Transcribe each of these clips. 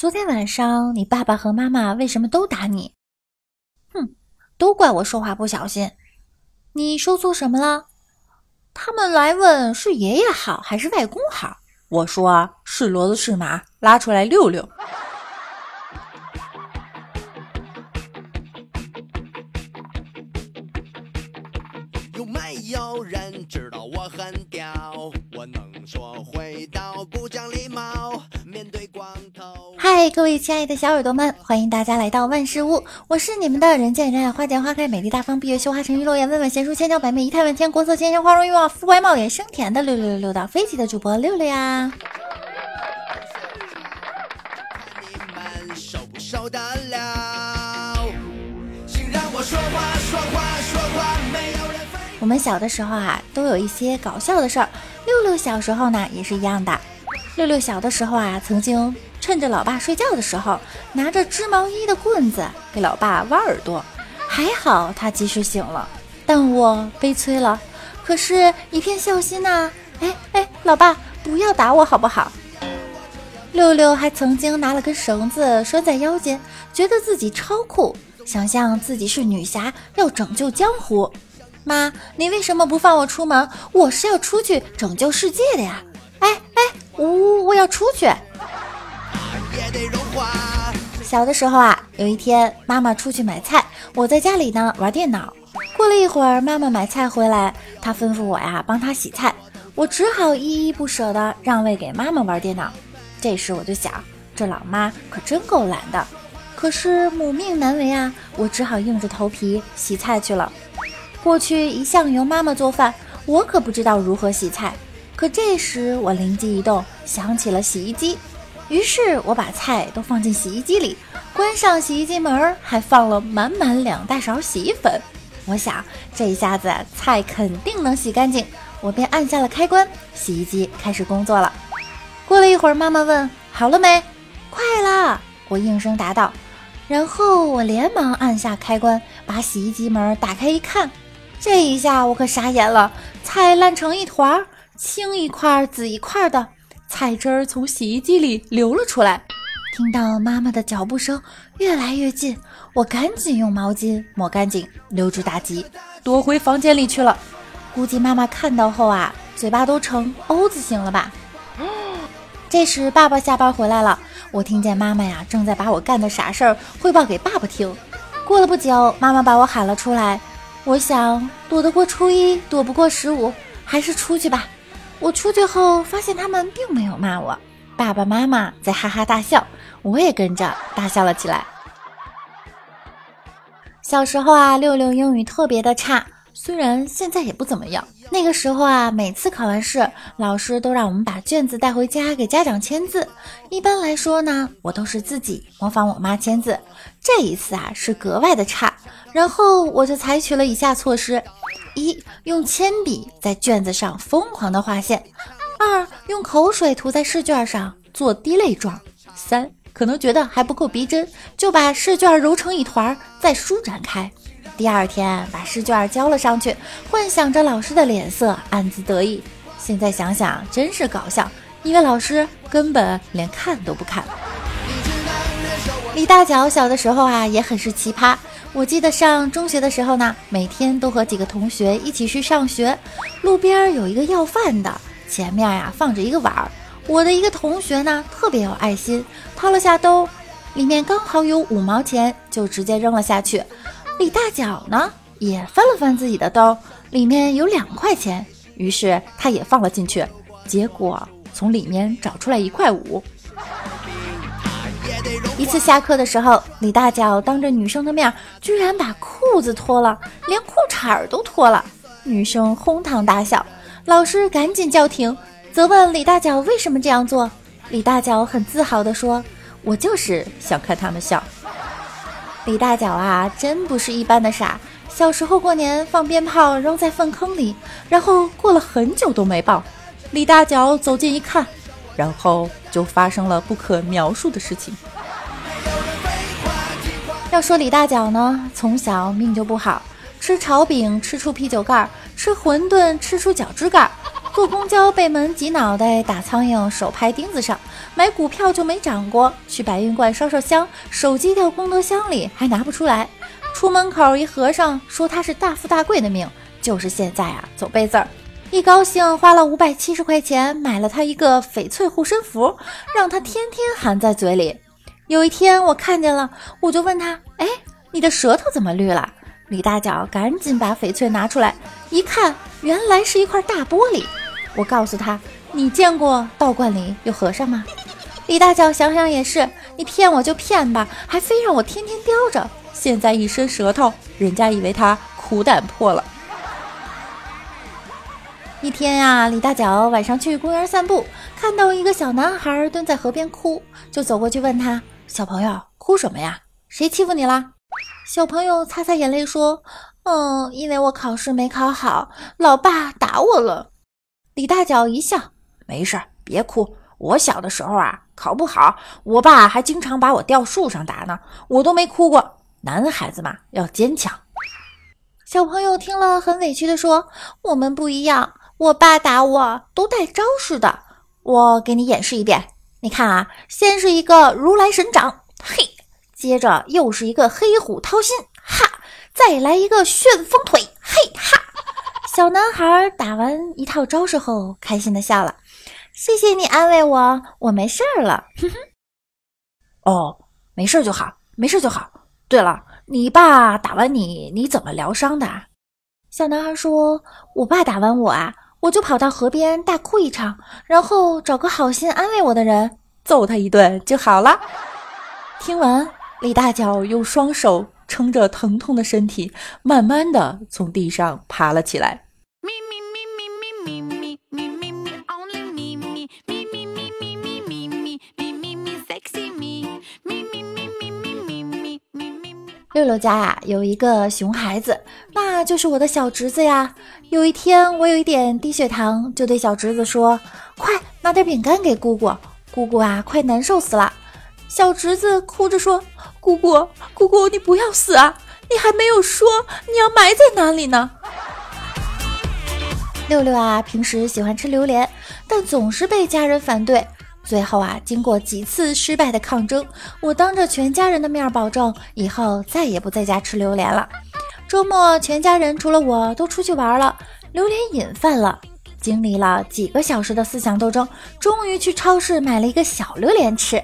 昨天晚上你爸爸和妈妈为什么都打你？哼，都怪我说话不小心。你说错什么了？他们来问是爷爷好还是外公好？我说是骡子是马，拉出来溜溜。有没有人知道我很屌？我能说会道，不讲礼貌。面对光头。嗨，各位亲爱的小耳朵们，欢迎大家来到万事屋，我是你们的人见人爱、花见花开、美丽大方、闭月羞花、沉鱼落雁、温婉贤淑、千娇百媚、仪态万千、国色天香、花容月貌、肤白貌美、声甜的六六六六到飞起的主播六六呀。我们小的时候啊，都有一些搞笑的事儿。六六小时候呢，也是一样的。六六小的时候啊，曾经趁着老爸睡觉的时候，拿着织毛衣的棍子给老爸挖耳朵。还好他及时醒了，但我悲催了。可是，一片孝心呐！哎哎，老爸，不要打我好不好？六六还曾经拿了根绳子拴在腰间，觉得自己超酷，想象自己是女侠，要拯救江湖。妈，你为什么不放我出门？我是要出去拯救世界的呀！哎哎，我我要出去。小的时候啊，有一天妈妈出去买菜，我在家里呢玩电脑。过了一会儿，妈妈买菜回来，她吩咐我呀帮她洗菜，我只好依依不舍的让位给妈妈玩电脑。这时我就想，这老妈可真够懒的。可是母命难违啊，我只好硬着头皮洗菜去了。过去一向由妈妈做饭，我可不知道如何洗菜。可这时我灵机一动，想起了洗衣机，于是我把菜都放进洗衣机里，关上洗衣机门，还放了满满两大勺洗衣粉。我想这一下子菜肯定能洗干净，我便按下了开关，洗衣机开始工作了。过了一会儿，妈妈问：“好了没？”“快了。”我应声答道。然后我连忙按下开关，把洗衣机门打开一看。这一下我可傻眼了，菜烂成一团，青一块紫一块的，菜汁儿从洗衣机里流了出来。听到妈妈的脚步声越来越近，我赶紧用毛巾抹干净，溜之大吉，躲回房间里去了。估计妈妈看到后啊，嘴巴都成 O 字形了吧。这时爸爸下班回来了，我听见妈妈呀正在把我干的傻事儿汇报给爸爸听。过了不久，妈妈把我喊了出来。我想躲得过初一，躲不过十五，还是出去吧。我出去后发现他们并没有骂我，爸爸妈妈在哈哈大笑，我也跟着大笑了起来。小时候啊，六六英语特别的差，虽然现在也不怎么样。那个时候啊，每次考完试，老师都让我们把卷子带回家给家长签字。一般来说呢，我都是自己模仿我妈签字。这一次啊，是格外的差。然后我就采取了以下措施：一、用铅笔在卷子上疯狂的画线；二、用口水涂在试卷上做滴泪状；三、可能觉得还不够逼真，就把试卷揉成一团再舒展开。第二天把试卷交了上去，幻想着老师的脸色，暗自得意。现在想想真是搞笑，因为老师根本连看都不看。李大脚小的时候啊，也很是奇葩。我记得上中学的时候呢，每天都和几个同学一起去上学。路边有一个要饭的，前面呀放着一个碗儿。我的一个同学呢，特别有爱心，掏了下兜，里面刚好有五毛钱，就直接扔了下去。李大脚呢，也翻了翻自己的兜，里面有两块钱，于是他也放了进去，结果从里面找出来一块五。一次下课的时候，李大脚当着女生的面，居然把裤子脱了，连裤衩都脱了。女生哄堂大笑，老师赶紧叫停，责问李大脚为什么这样做。李大脚很自豪地说：“我就是想看他们笑。”李大脚啊，真不是一般的傻。小时候过年放鞭炮扔在粪坑里，然后过了很久都没爆。李大脚走近一看。然后就发生了不可描述的事情。要说李大脚呢，从小命就不好，吃炒饼吃出啤酒盖，吃馄饨吃出脚趾盖，坐公交被门挤脑袋，打苍蝇手拍钉子上，买股票就没涨过，去白云观烧烧香，手机掉功德箱里还拿不出来。出门口一和尚说他是大富大贵的命，就是现在啊走背字儿。一高兴花了五百七十块钱买了他一个翡翠护身符，让他天天含在嘴里。有一天我看见了，我就问他：“哎，你的舌头怎么绿了？”李大脚赶紧把翡翠拿出来，一看，原来是一块大玻璃。我告诉他：“你见过道观里有和尚吗？”李大脚想想也是，你骗我就骗吧，还非让我天天叼着。现在一伸舌头，人家以为他苦胆破了。一天呀，李大脚晚上去公园散步，看到一个小男孩蹲在河边哭，就走过去问他：“小朋友，哭什么呀？谁欺负你了？”小朋友擦擦眼泪说：“嗯，因为我考试没考好，老爸打我了。”李大脚一笑：“没事，别哭。我小的时候啊，考不好，我爸还经常把我吊树上打呢，我都没哭过。男孩子嘛，要坚强。”小朋友听了很委屈地说：“我们不一样，我爸打我都带招式的。我给你演示一遍，你看啊，先是一个如来神掌，嘿。”接着又是一个黑虎掏心，哈！再来一个旋风腿，嘿哈！小男孩打完一套招式后，开心的笑了。谢谢你安慰我，我没事儿了。哼哼。哦，没事就好，没事就好。对了，你爸打完你，你怎么疗伤的？小男孩说：“我爸打完我啊，我就跑到河边大哭一场，然后找个好心安慰我的人揍他一顿就好了。”听完。李大脚用双手撑着疼痛的身体，慢慢的从地上爬了起来。咪咪咪咪咪咪六六家呀，有一个熊孩子，那就是我的小侄子呀。有一天，我有一点低血糖，就对小侄子说：“快拿点饼干给姑姑，姑姑啊，快难受死了。”小侄子哭着说：“姑姑，姑姑，你不要死啊！你还没有说你要埋在哪里呢。”六六啊，平时喜欢吃榴莲，但总是被家人反对。最后啊，经过几次失败的抗争，我当着全家人的面保证，以后再也不在家吃榴莲了。周末，全家人除了我都出去玩了，榴莲瘾犯了。经历了几个小时的思想斗争，终于去超市买了一个小榴莲吃。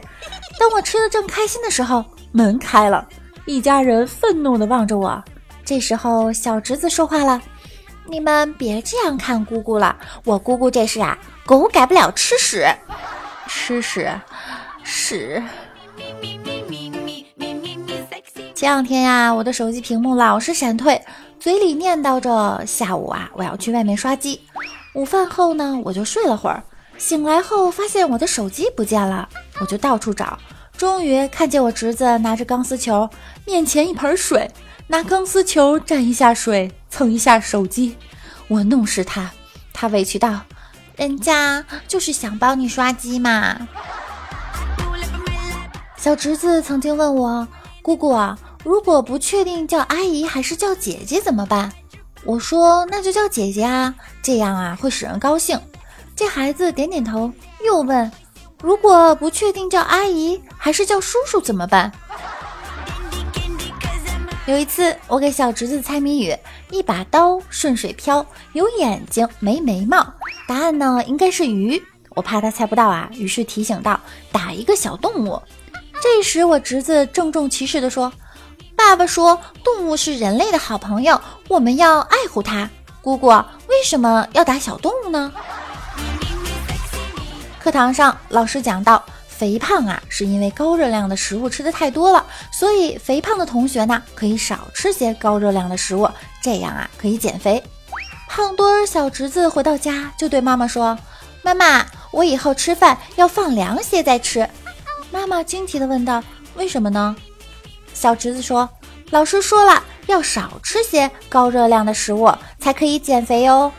当我吃的正开心的时候，门开了，一家人愤怒地望着我。这时候，小侄子说话了：“你们别这样看姑姑了，我姑姑这是啊，狗改不了吃屎，吃屎，屎。”前两天呀，我的手机屏幕老是闪退，嘴里念叨着：“下午啊，我要去外面刷机。”午饭后呢，我就睡了会儿。醒来后发现我的手机不见了，我就到处找，终于看见我侄子拿着钢丝球，面前一盆水，拿钢丝球蘸一下水，蹭一下手机。我怒视他，他委屈道：“人家就是想帮你刷机嘛。”小侄子曾经问我：“姑姑，如果不确定叫阿姨还是叫姐姐怎么办？”我说：“那就叫姐姐啊，这样啊会使人高兴。”这孩子点点头，又问：“如果不确定叫阿姨还是叫叔叔怎么办？”有一次，我给小侄子猜谜语：“一把刀顺水漂，有眼睛没眉毛。”答案呢，应该是鱼。我怕他猜不到啊，于是提醒道：“打一个小动物。”这时，我侄子郑重其事地说：“爸爸说，动物是人类的好朋友，我们要爱护它。姑姑，为什么要打小动物呢？”课堂上，老师讲到，肥胖啊，是因为高热量的食物吃的太多了，所以肥胖的同学呢，可以少吃些高热量的食物，这样啊，可以减肥。胖墩儿小侄子回到家就对妈妈说：“妈妈，我以后吃饭要放凉些再吃。”妈妈惊奇地问道：“为什么呢？”小侄子说：“老师说了，要少吃些高热量的食物，才可以减肥哦。”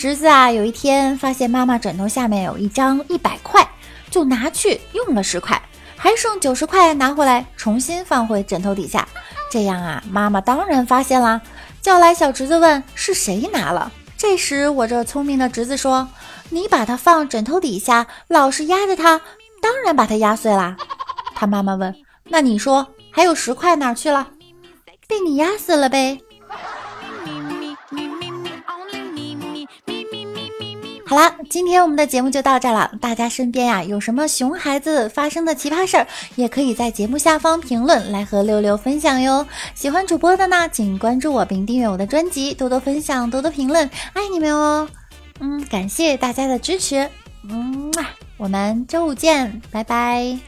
侄子啊，有一天发现妈妈枕头下面有一张一百块，就拿去用了十块，还剩九十块拿回来重新放回枕头底下。这样啊，妈妈当然发现啦。叫来小侄子问是谁拿了。这时我这聪明的侄子说：“你把它放枕头底下，老是压着它，当然把它压碎啦。”他妈妈问：“那你说还有十块哪去了？被你压死了呗。”好啦，今天我们的节目就到这了。大家身边呀有什么熊孩子发生的奇葩事儿，也可以在节目下方评论来和六六分享哟。喜欢主播的呢，请关注我并订阅我的专辑，多多分享，多多评论，爱你们哦。嗯，感谢大家的支持。嗯，我们周五见，拜拜。